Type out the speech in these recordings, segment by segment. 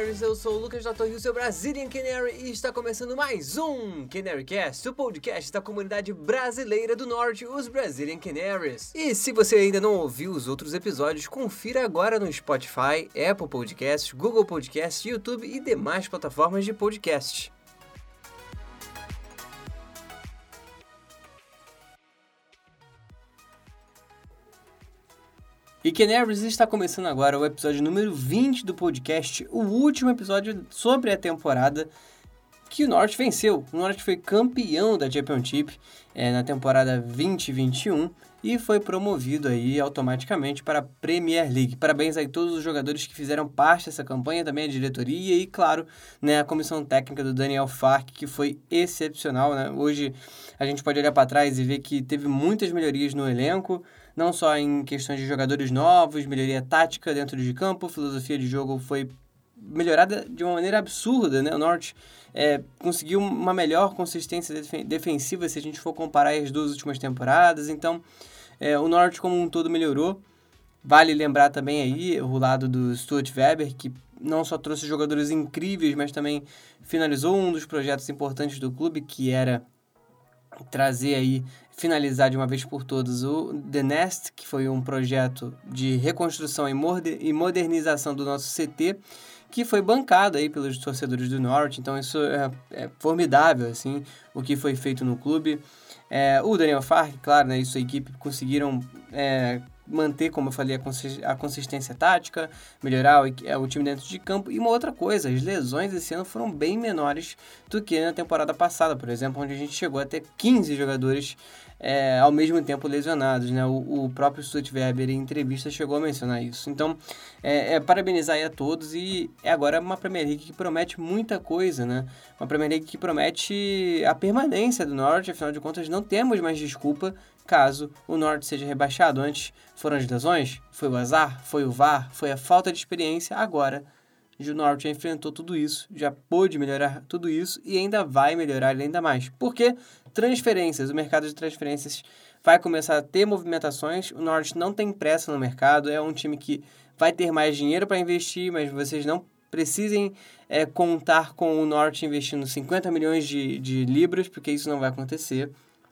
Canaries, eu sou o Lucas da Torre, o seu Brazilian Canary e está começando mais um Canarycast, o podcast da comunidade brasileira do Norte, os Brazilian Canaries. E se você ainda não ouviu os outros episódios, confira agora no Spotify, Apple Podcasts, Google Podcasts, YouTube e demais plataformas de podcast. E Canaries está começando agora o episódio número 20 do podcast, o último episódio sobre a temporada que o Norte venceu. O Norte foi campeão da Championship é, na temporada 2021 e foi promovido aí automaticamente para a Premier League. Parabéns aí a todos os jogadores que fizeram parte dessa campanha, também a diretoria e, claro, né, a comissão técnica do Daniel Fark, que foi excepcional. Né? Hoje a gente pode olhar para trás e ver que teve muitas melhorias no elenco, não só em questões de jogadores novos, melhoria tática dentro de campo, filosofia de jogo foi melhorada de uma maneira absurda, né? O Norte é, conseguiu uma melhor consistência defensiva se a gente for comparar as duas últimas temporadas. Então, é, o Norte como um todo melhorou. Vale lembrar também aí o lado do Stuart Weber, que não só trouxe jogadores incríveis, mas também finalizou um dos projetos importantes do clube, que era trazer aí, finalizar de uma vez por todas o The Nest, que foi um projeto de reconstrução e modernização do nosso CT, que foi bancado aí pelos torcedores do Norte, então isso é, é formidável, assim, o que foi feito no clube. É, o Daniel Fark, claro, né, e sua equipe conseguiram é, manter, como eu falei, a consistência tática, melhorar o, é, o, time dentro de campo. E uma outra coisa, as lesões esse ano foram bem menores do que na temporada passada, por exemplo, onde a gente chegou a ter 15 jogadores é, ao mesmo tempo lesionados. Né? O, o próprio Stutt Weber, em entrevista, chegou a mencionar isso. Então, é, é parabenizar a todos e é agora uma Premier League que promete muita coisa, né? Uma Premier League que promete a permanência do Norte, afinal de contas, não temos mais desculpa caso o Norte seja rebaixado. Antes foram as lesões, foi o azar, foi o VAR, foi a falta de experiência. Agora, o Norte já enfrentou tudo isso, já pôde melhorar tudo isso e ainda vai melhorar ainda mais. Porque transferências, o mercado de transferências vai começar a ter movimentações. O Norte não tem pressa no mercado, é um time que vai ter mais dinheiro para investir, mas vocês não precisem é, contar com o Norte investindo 50 milhões de, de libras, porque isso não vai acontecer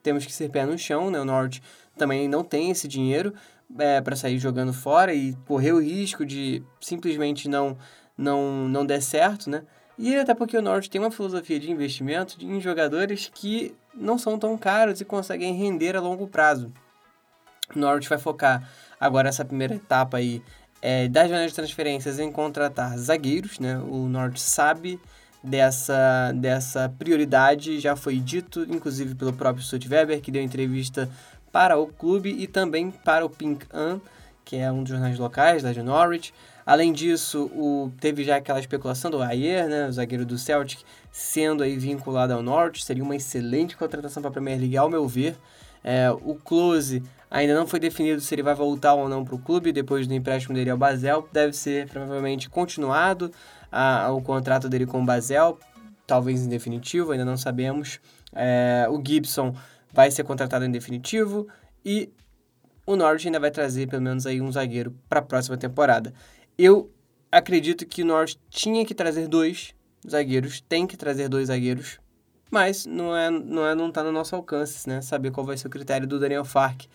temos que ser pé no chão, né? O Norte também não tem esse dinheiro é, para sair jogando fora e correr o risco de simplesmente não, não, não der certo, né? E até porque o Norte tem uma filosofia de investimento em jogadores que não são tão caros e conseguem render a longo prazo. O Norte vai focar agora essa primeira etapa aí é, das janelas de transferências em contratar zagueiros, né? O Norte sabe dessa, dessa prioridade já foi dito, inclusive pelo próprio Stutt Weber, que deu entrevista para o clube e também para o Pink An, que é um dos jornais locais da de Norwich. Além disso, o, teve já aquela especulação do Ayer, né, o zagueiro do Celtic, sendo aí vinculado ao Norte. Seria uma excelente contratação para a Premier League, ao meu ver. É, o Close ainda não foi definido se ele vai voltar ou não para o clube depois do empréstimo dele ao Basel. Deve ser provavelmente continuado a, o contrato dele com o Basel, talvez em definitivo, ainda não sabemos. É, o Gibson vai ser contratado em definitivo e o Norwich ainda vai trazer pelo menos aí um zagueiro para a próxima temporada. Eu acredito que o Norwich tinha que trazer dois zagueiros, tem que trazer dois zagueiros, mas não é não é não tá no nosso alcance, né? Saber qual vai ser o critério do Daniel Fark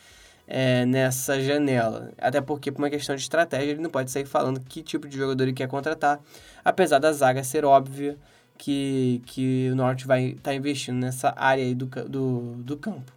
é, nessa janela. Até porque, por uma questão de estratégia, ele não pode sair falando que tipo de jogador ele quer contratar, apesar da zaga ser óbvia que, que o Norte vai estar tá investindo nessa área aí do, do, do campo.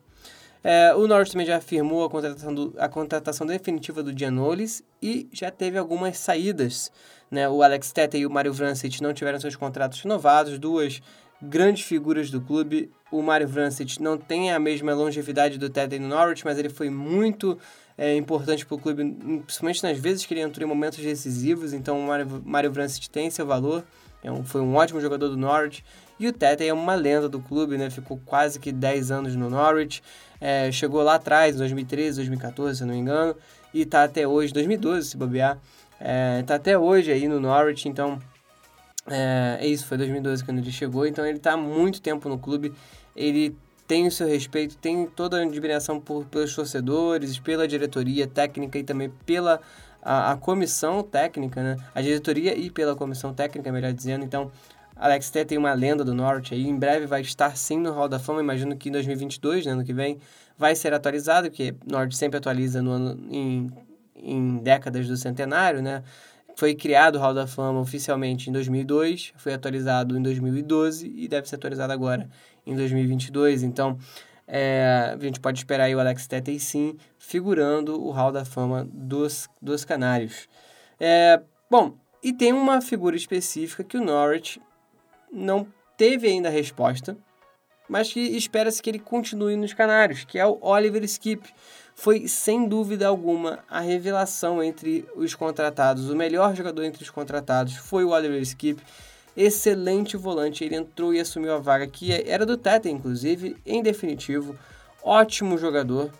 É, o Norte também já afirmou a contratação, do, a contratação definitiva do Giannolis e já teve algumas saídas. Né? O Alex Tete e o Mario Vrancic não tiveram seus contratos renovados, duas grandes figuras do clube. O Mario Vrancic não tem a mesma longevidade do Tete no Norwich, mas ele foi muito é, importante para o clube, principalmente nas vezes que ele entrou em momentos decisivos. Então o Mario, Mario Vrancic tem seu valor, é um, foi um ótimo jogador do Norwich. E o Tete é uma lenda do clube, né? ficou quase que 10 anos no Norwich, é, chegou lá atrás, em 2013, 2014, se não me engano, e está até hoje, 2012 se bobear, está tá até hoje aí no Norwich, então é, é, isso, foi 2012 quando ele chegou, então ele está há muito tempo no clube, ele tem o seu respeito, tem toda a admiração por, pelos torcedores, pela diretoria técnica e também pela a, a comissão técnica, né? A diretoria e pela comissão técnica, melhor dizendo. Então, Alex Té tem uma lenda do Norte aí, em breve vai estar sim no Hall da Fama, imagino que em 2022, né, ano que vem, vai ser atualizado, porque Norte sempre atualiza no ano, em, em décadas do centenário, né? Foi criado o Hall da Fama oficialmente em 2002, foi atualizado em 2012 e deve ser atualizado agora em 2022. Então, é, a gente pode esperar o Alex Tete sim figurando o Hall da Fama dos, dos Canários. É, bom, e tem uma figura específica que o Norwich não teve ainda resposta, mas que espera-se que ele continue nos Canários, que é o Oliver Skip. Foi, sem dúvida alguma, a revelação entre os contratados. O melhor jogador entre os contratados foi o Oliver Skip excelente volante. Ele entrou e assumiu a vaga que era do Tete, inclusive, em definitivo. Ótimo jogador.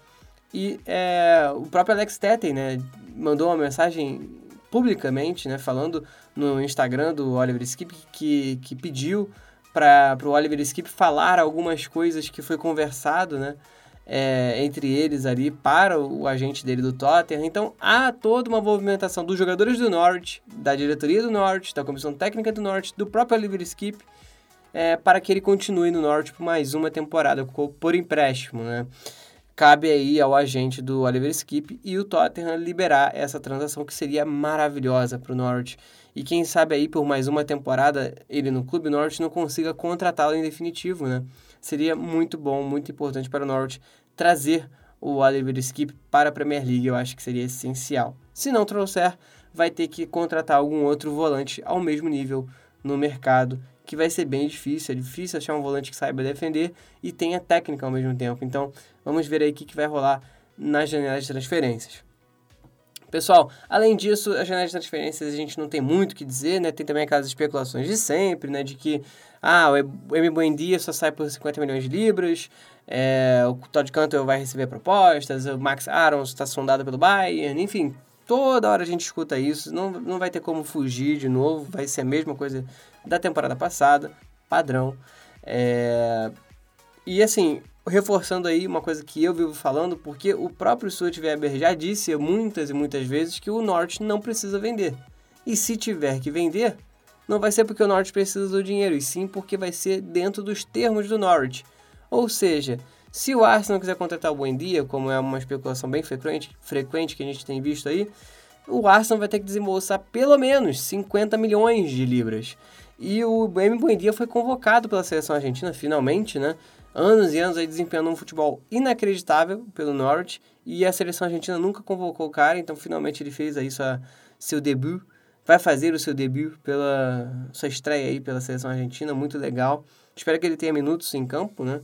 E é, o próprio Alex Tete, né, mandou uma mensagem publicamente, né, falando no Instagram do Oliver Skip que, que pediu para o Oliver Skip falar algumas coisas que foi conversado, né, é, entre eles ali para o agente dele do Tottenham. Então há toda uma movimentação dos jogadores do Norte, da diretoria do Norte, da comissão técnica do Norte, do próprio Oliver Skip, é, para que ele continue no Norte por mais uma temporada, por empréstimo. Né? Cabe aí ao agente do Oliver Skip e o Tottenham liberar essa transação que seria maravilhosa para o Norte. E quem sabe aí por mais uma temporada ele no Clube Norte não consiga contratá-lo em definitivo, né? Seria muito bom, muito importante para o Norwich trazer o Oliver Skip para a Premier League, eu acho que seria essencial. Se não trouxer, vai ter que contratar algum outro volante ao mesmo nível no mercado, que vai ser bem difícil, é difícil achar um volante que saiba defender e tenha técnica ao mesmo tempo. Então, vamos ver aí o que, vai rolar nas janelas de transferências. Pessoal, além disso, as janelas de transferências a gente não tem muito o que dizer, né? Tem também aquelas especulações de sempre, né? De que ah, o M Buendia só sai por 50 milhões de libras, é, o Todd Cantor vai receber propostas, o Max Arons está sondado pelo Bayern, enfim, toda hora a gente escuta isso, não, não vai ter como fugir de novo, vai ser a mesma coisa da temporada passada, padrão. É, e assim, reforçando aí uma coisa que eu vivo falando, porque o próprio Stuart Weber já disse muitas e muitas vezes que o Norte não precisa vender. E se tiver que vender, não vai ser porque o Norwich precisa do dinheiro, e sim porque vai ser dentro dos termos do Norwich. Ou seja, se o Arsenal quiser contratar o Buendia, como é uma especulação bem frequente, frequente que a gente tem visto aí, o Arsenal vai ter que desembolsar pelo menos 50 milhões de libras. E o M. Buendia foi convocado pela seleção argentina, finalmente, né? Anos e anos aí desempenhando um futebol inacreditável pelo Norwich. E a seleção argentina nunca convocou o cara, então finalmente ele fez aí sua, seu debut vai fazer o seu debut pela sua estreia aí pela seleção argentina, muito legal. Espero que ele tenha minutos em campo, né?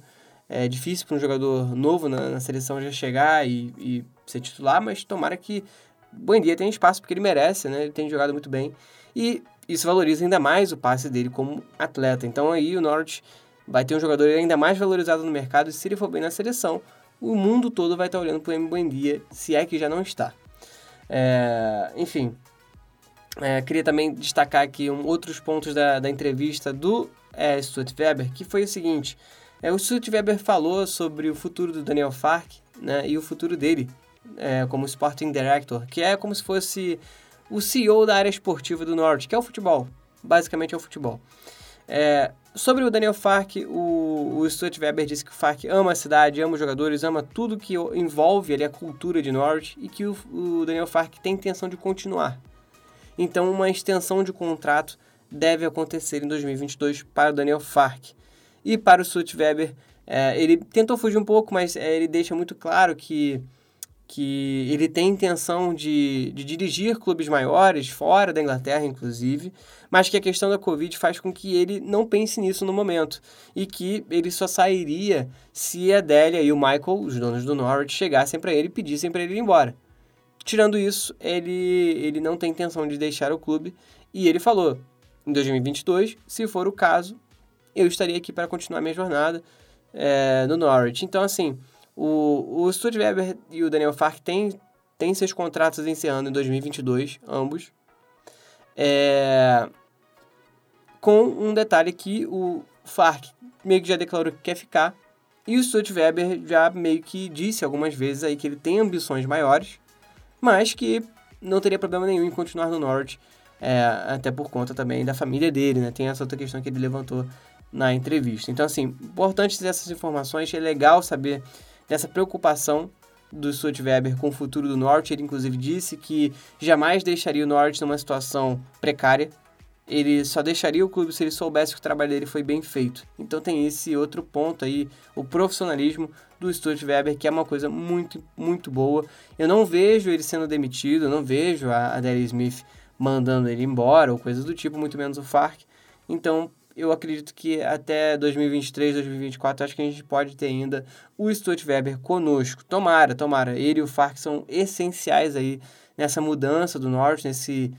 É difícil para um jogador novo na, na seleção já chegar e, e, ser titular, mas tomara que bom dia tenha espaço porque ele merece, né? Ele tem jogado muito bem e isso valoriza ainda mais o passe dele como atleta. Então aí o Norwich vai ter um jogador ainda mais valorizado no mercado e se ele for bem na seleção, o mundo todo vai estar olhando para o M. Buendia, se é que já não está. É, enfim, é, queria também destacar aqui um, outros pontos da, da entrevista do é, Stuart Weber, que foi o seguinte: é, o Stuart Weber falou sobre o futuro do Daniel Fark né, e o futuro dele é, como Sporting Director, que é como se fosse o CEO da área esportiva do Norte, que é o futebol. Basicamente é o futebol. É, sobre o Daniel Fark, o, o Stuart Weber disse que o Fark ama a cidade, ama os jogadores, ama tudo que envolve ali a cultura de Norte e que o, o Daniel Fark tem intenção de continuar então uma extensão de contrato deve acontecer em 2022 para o Daniel Fark. E para o Sut Weber, é, ele tentou fugir um pouco, mas é, ele deixa muito claro que, que ele tem intenção de, de dirigir clubes maiores, fora da Inglaterra, inclusive, mas que a questão da Covid faz com que ele não pense nisso no momento. E que ele só sairia se a Adélia e o Michael, os donos do Norwich, chegassem para ele e pedissem para ele ir embora. Tirando isso, ele, ele não tem intenção de deixar o clube e ele falou: em 2022, se for o caso, eu estaria aqui para continuar minha jornada é, no Norwich. Então, assim, o, o Stuart Weber e o Daniel Fark têm, têm seus contratos encerrando em 2022, ambos. É, com um detalhe que o Fark meio que já declarou que quer ficar. E o Stuart Weber já meio que disse algumas vezes aí que ele tem ambições maiores mas que não teria problema nenhum em continuar no Norwich, é, até por conta também da família dele, né? Tem essa outra questão que ele levantou na entrevista. Então, assim, importante ter essas informações, é legal saber dessa preocupação do Stuart Weber com o futuro do Norte. Ele, inclusive, disse que jamais deixaria o Norte numa situação precária. Ele só deixaria o clube se ele soubesse que o trabalho dele foi bem feito. Então tem esse outro ponto aí, o profissionalismo do Stuart Weber, que é uma coisa muito, muito boa. Eu não vejo ele sendo demitido, eu não vejo a Adele Smith mandando ele embora ou coisas do tipo, muito menos o Farc. Então, eu acredito que até 2023, 2024, acho que a gente pode ter ainda o Stuart Weber conosco. Tomara, tomara. Ele e o Farc são essenciais aí nessa mudança do Norte, nesse,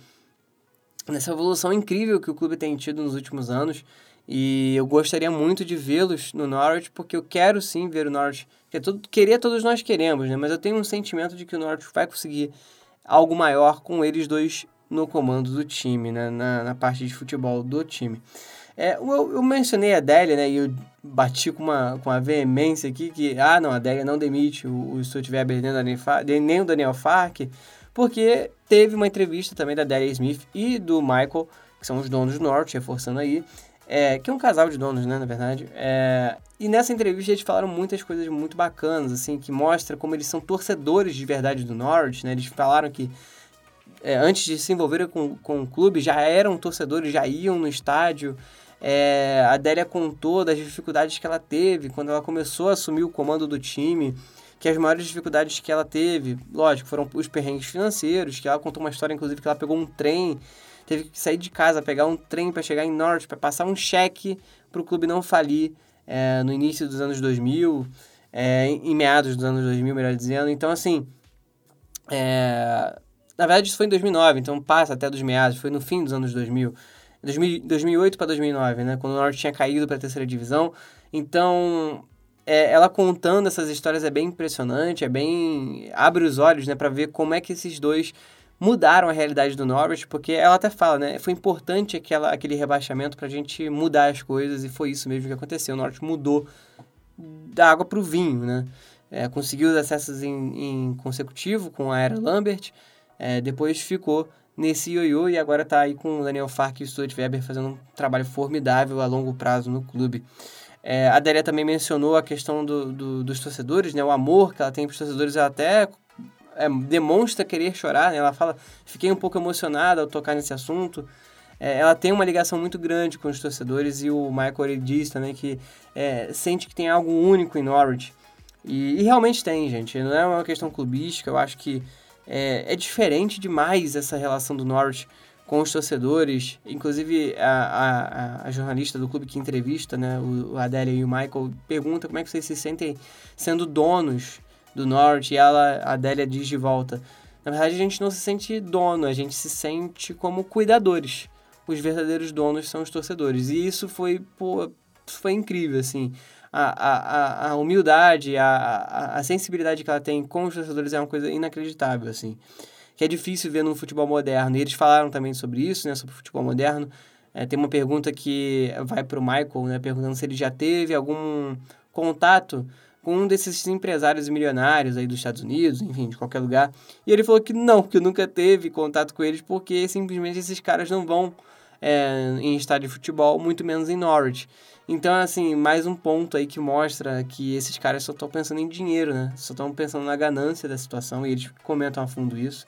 nessa evolução incrível que o clube tem tido nos últimos anos. E eu gostaria muito de vê-los no Norwich, porque eu quero sim ver o Norwich. Que é tudo, querer todos nós queremos, né? Mas eu tenho um sentimento de que o Norwich vai conseguir algo maior com eles dois no comando do time, né? na, na parte de futebol do time. É, eu, eu, mencionei a Adélia, né? E eu bati com uma, com uma veemência aqui que, ah, não, a Adélia não demite o, o Stuart Weber nem o, Daniel Fark, nem o Daniel Fark, porque teve uma entrevista também da Adélia Smith e do Michael, que são os donos do Norte, reforçando aí, é, que é um casal de donos, né, na verdade. É, e nessa entrevista eles falaram muitas coisas muito bacanas, assim, que mostra como eles são torcedores de verdade do Norte, né? Eles falaram que é, antes de se envolverem com, com o clube já eram torcedores, já iam no estádio, é, a Adélia contou das dificuldades que ela teve quando ela começou a assumir o comando do time, que as maiores dificuldades que ela teve, lógico, foram os perrengues financeiros, que ela contou uma história, inclusive, que ela pegou um trem, teve que sair de casa, pegar um trem para chegar em Norte, para passar um cheque para o clube não falir é, no início dos anos 2000, é, em meados dos anos 2000, melhor dizendo. Então, assim, é, na verdade isso foi em 2009, então passa até dos meados, foi no fim dos anos 2000. 2008 para 2009, né? Quando o Norte tinha caído para a terceira divisão. Então, é, ela contando essas histórias é bem impressionante, é bem abre os olhos, né, para ver como é que esses dois mudaram a realidade do Norwich, porque ela até fala, né, foi importante aquela, aquele rebaixamento para a gente mudar as coisas e foi isso mesmo que aconteceu. O Norwich mudou da água para o vinho, né? É, conseguiu os acessos em, em consecutivo com a Era Lambert, é, depois ficou nesse ioiô e agora está aí com o Daniel Fark e o Stuart Weber fazendo um trabalho formidável a longo prazo no clube. É, a Délia também mencionou a questão do, do, dos torcedores, né? O amor que ela tem para os torcedores, ela até é, demonstra querer chorar, né? Ela fala, fiquei um pouco emocionada ao tocar nesse assunto. É, ela tem uma ligação muito grande com os torcedores e o Michael ele diz também que é, sente que tem algo único em Norwich. E, e realmente tem, gente. Não é uma questão clubística, eu acho que é, é diferente demais essa relação do Norwich com os torcedores. Inclusive, a, a, a, jornalista do clube que entrevista, né, o, Adélia e o Michael, pergunta como é que vocês se sentem sendo donos do Norwich. E ela, a Adélia diz de volta, na verdade a gente não se sente dono, a gente se sente como cuidadores. Os verdadeiros donos são os torcedores. E isso foi, pô, foi incrível, assim a, a, a humildade, a, a, a sensibilidade que ela tem com os torcedores é uma coisa inacreditável, assim. Que é difícil ver no futebol moderno. E eles falaram também sobre isso, né? Sobre o futebol moderno. É, tem uma pergunta que vai para o Michael, né? Perguntando se ele já teve algum contato com um desses empresários milionários aí dos Estados Unidos, enfim, de qualquer lugar. E ele falou que não, que nunca teve contato com eles, porque simplesmente esses caras não vão é, em estádio de futebol, muito menos em Norwich. Então, assim, mais um ponto aí que mostra que esses caras só estão pensando em dinheiro, né? Só estão pensando na ganância da situação e eles comentam a fundo isso.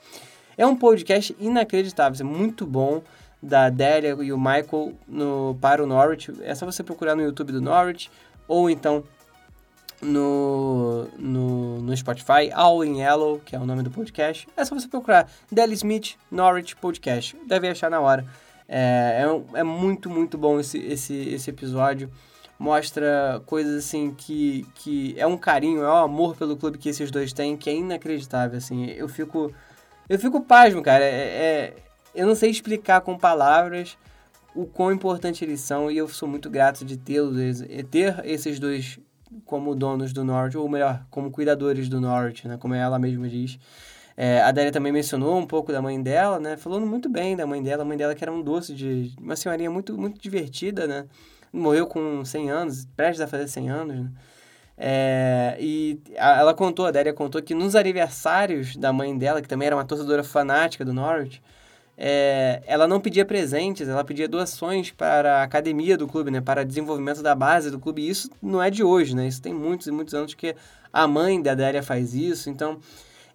É um podcast inacreditável, é muito bom da Delia e o Michael no, para o Norwich. É só você procurar no YouTube do Norwich ou então no, no, no Spotify, All in Yellow, que é o nome do podcast. É só você procurar Deli Smith Norwich Podcast. Deve achar na hora. É, é, é, muito, muito bom esse, esse, esse episódio. Mostra coisas assim que, que é um carinho, é um amor pelo clube que esses dois têm, que é inacreditável. Assim, eu fico. Eu fico pasmo, cara. É, é, eu não sei explicar com palavras o quão importante eles são e eu sou muito grato de tê-los, ter esses dois como donos do Norte, ou melhor, como cuidadores do Norte, né? Como ela mesma diz. É, a Délia também mencionou um pouco da mãe dela, né? Falando muito bem da mãe dela. A mãe dela que era um doce de... Uma senhorinha muito, muito divertida, né? Morreu com 100 anos, prestes a fazer 100 anos, né? É, e ela contou, a Délia contou que nos aniversários da mãe dela, que também era uma torcedora fanática do Norwich, é, ela não pedia presentes, ela pedia doações para a academia do clube, né, para desenvolvimento da base do clube. E isso não é de hoje, né? Isso tem muitos e muitos anos que a mãe da Délia faz isso. Então,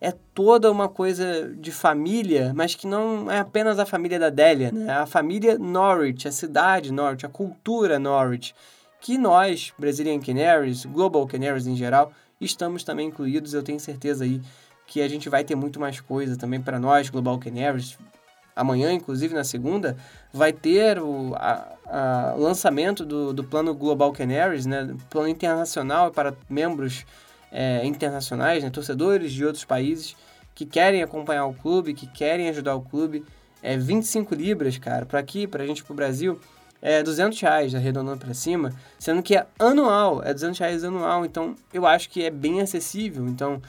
é toda uma coisa de família, mas que não é apenas a família da Délia, né? A família Norwich, a cidade Norwich, a cultura Norwich, que nós, Brazilian Canaries, Global Canaries em geral, estamos também incluídos. Eu tenho certeza aí que a gente vai ter muito mais coisa também para nós, Global Canaries, amanhã, inclusive na segunda, vai ter o a, a lançamento do, do plano Global Canaries, né, plano internacional para membros é, internacionais, né, torcedores de outros países que querem acompanhar o clube, que querem ajudar o clube. É 25 libras, cara, para aqui, para a gente para o Brasil, é 200 reais, arredondando para cima, sendo que é anual, é 200 reais anual, então eu acho que é bem acessível. Então,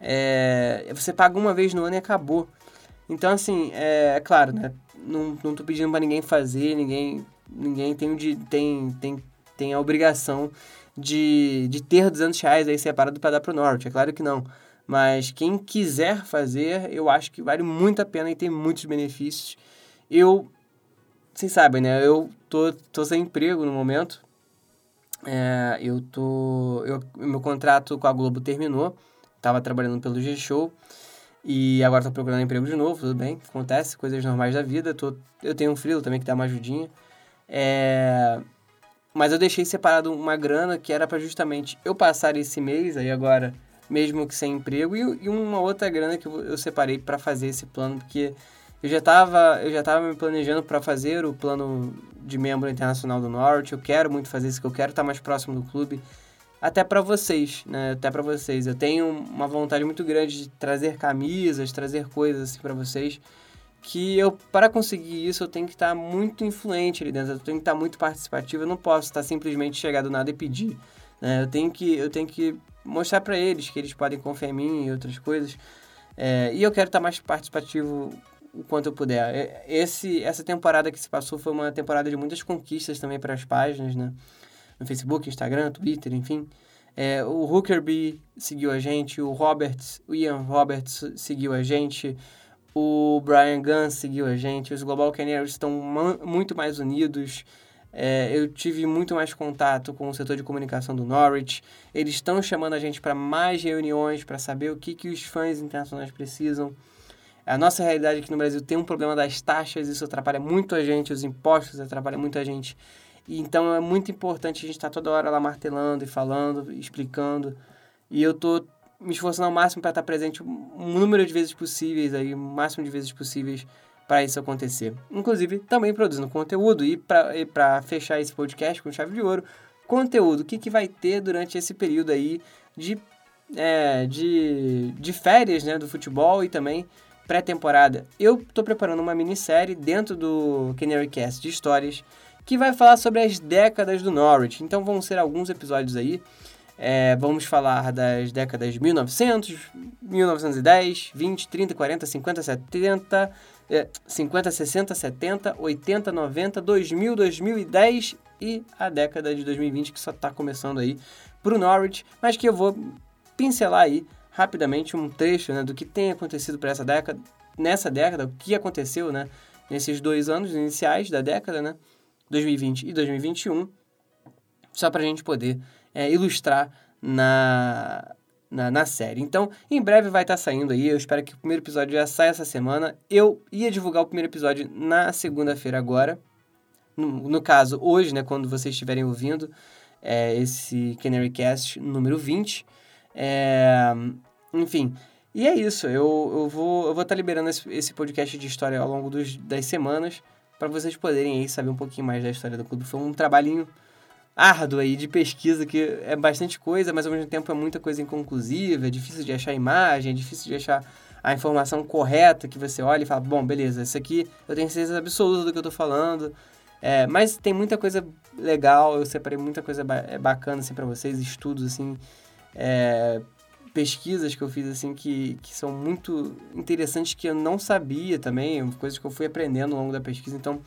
é, você paga uma vez no ano e acabou. Então, assim, é, é claro, né? Não, não tô pedindo para ninguém fazer, ninguém, ninguém tem, tem, tem, tem a obrigação de, de ter 200 reais aí separado para dar para o Norte, é claro que não. Mas quem quiser fazer, eu acho que vale muito a pena e tem muitos benefícios. Eu, vocês sabem, né? Eu tô, tô sem emprego no momento. É, eu tô. Eu, meu contrato com a Globo terminou. Tava trabalhando pelo G-Show. E agora tô procurando emprego de novo, tudo bem, acontece, coisas normais da vida. Tô, eu tenho um frio também que dá uma ajudinha. É, mas eu deixei separado uma grana que era para justamente eu passar esse mês aí agora, mesmo que sem emprego, e, e uma outra grana que eu, separei para fazer esse plano, porque eu já estava eu já tava me planejando para fazer o plano de membro internacional do Norte. Eu quero muito fazer isso, que eu quero estar mais próximo do clube até para vocês, né? Até para vocês. Eu tenho uma vontade muito grande de trazer camisas, trazer coisas assim para vocês, que eu para conseguir isso eu tenho que estar muito influente ali dentro, eu tenho que estar muito participativo, eu não posso estar simplesmente chegar do nada e pedir, né? Eu tenho que eu tenho que mostrar para eles que eles podem confiar em mim e outras coisas. É, e eu quero estar mais participativo o quanto eu puder. É, esse essa temporada que se passou foi uma temporada de muitas conquistas também para as páginas, né? No Facebook, Instagram, Twitter, enfim. É, o Hookerby seguiu a gente, o Roberts, o Ian Roberts seguiu a gente, o Brian Gunn seguiu a gente, os Global Canaries estão muito mais unidos. É, eu tive muito mais contato com o setor de comunicação do Norwich. Eles estão chamando a gente para mais reuniões para saber o que, que os fãs internacionais precisam. A nossa realidade aqui no Brasil tem um problema das taxas, isso atrapalha muito a gente, os impostos atrapalham muito a gente. E, então é muito importante a gente estar tá toda hora lá martelando e falando, explicando. E eu tô me esforçando ao máximo para estar tá presente um número de vezes possíveis aí, o máximo de vezes possíveis para isso acontecer. Inclusive, também produzindo conteúdo. E para fechar esse podcast com chave de ouro, conteúdo. O que, que vai ter durante esse período aí de, é, de, de férias né, do futebol e também pré-temporada. Eu estou preparando uma minissérie dentro do Canary Cast de histórias que vai falar sobre as décadas do Norwich. Então vão ser alguns episódios aí. É, vamos falar das décadas 1900, 1910, 20, 30, 40, 50, 70, é, 50, 60, 70, 80, 90, 2000, 2010 e a década de 2020 que só está começando aí para o Norwich, mas que eu vou pincelar aí rapidamente um trecho né, do que tem acontecido para essa década, nessa década, o que aconteceu né, nesses dois anos iniciais da década, né? 2020 e 2021, só para a gente poder é, ilustrar na, na, na, série. Então, em breve vai estar tá saindo aí. Eu espero que o primeiro episódio já saia essa semana. Eu ia divulgar o primeiro episódio na segunda-feira agora. No, no, caso, hoje, né, quando vocês estiverem ouvindo é, esse Canary Cast número 20. É, enfim, e é isso. Eu, eu vou eu vou estar tá liberando esse, esse podcast de história ao longo dos, das semanas para vocês poderem aí saber um pouquinho mais da história do clube. Foi um trabalhinho árduo aí de pesquisa, que é bastante coisa, mas ao mesmo tempo é muita coisa inconclusiva, é difícil de achar imagem, é difícil de achar a informação correta que você olha e fala, bom, beleza, isso aqui eu tenho certeza absoluta do que eu tô falando. É, mas tem muita coisa legal, eu separei muita coisa ba é, bacana assim para vocês, estudos assim, é, pesquisas que eu fiz assim que, que são muito interessantes que eu não sabia também, coisas que eu fui aprendendo ao longo da pesquisa. Então,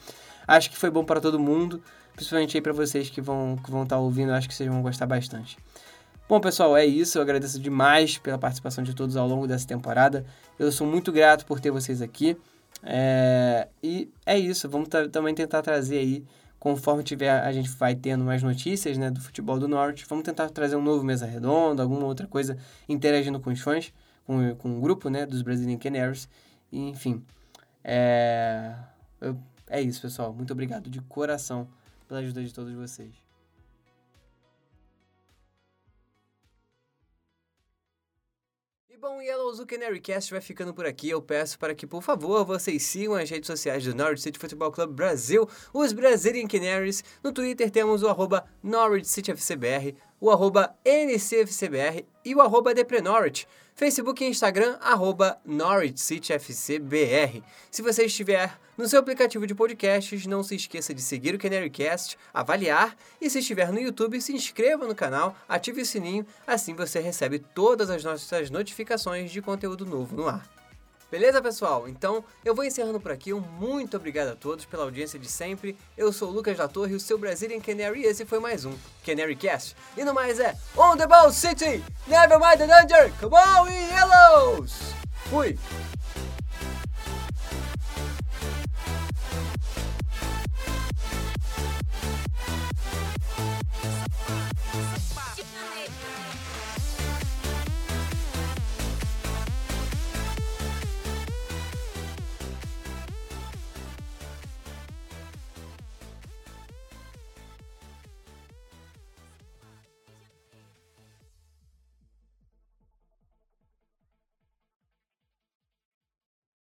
acho que foi bom para todo mundo, principalmente aí para vocês que vão que vão estar tá ouvindo, acho que vocês vão gostar bastante. Bom, pessoal, é isso. Eu agradeço demais pela participação de todos ao longo dessa temporada. Eu sou muito grato por ter vocês aqui. É... E é isso. Vamos também tentar trazer aí, conforme tiver, a gente vai tendo mais notícias né, do futebol do Norte. Vamos tentar trazer um novo mesa redonda, alguma outra coisa, interagindo com os fãs, com, com o grupo né, dos Brazilian Canaries. E, enfim, é... É isso, pessoal. Muito obrigado de coração pela ajuda de todos vocês. Bom, Yellow Zoo Canary Cast vai ficando por aqui. Eu peço para que, por favor, vocês sigam as redes sociais do Norwich City Football Club Brasil, os Brazilian Canaries. No Twitter temos o arroba Norwich City FCBR, o arroba NCFCBR e o arroba Deprenorwich. Facebook e Instagram, arroba. Se você estiver no seu aplicativo de podcasts, não se esqueça de seguir o Canarycast, avaliar e se estiver no YouTube, se inscreva no canal, ative o sininho, assim você recebe todas as nossas notificações de conteúdo novo no ar. Beleza, pessoal? Então, eu vou encerrando por aqui. Um muito obrigado a todos pela audiência de sempre. Eu sou o Lucas da Torre, o seu Brazilian Canary, e esse foi mais um Canary Cast. E no mais é On the Ball City! Never mind the danger! Come on, Yellows! Fui!